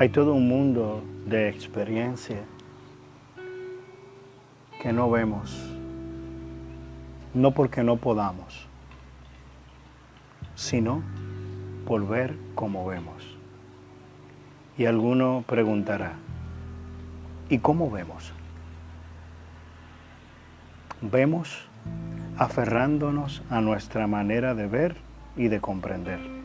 Hay todo un mundo de experiencia que no vemos, no porque no podamos, sino por ver como vemos. Y alguno preguntará, ¿y cómo vemos? Vemos aferrándonos a nuestra manera de ver y de comprender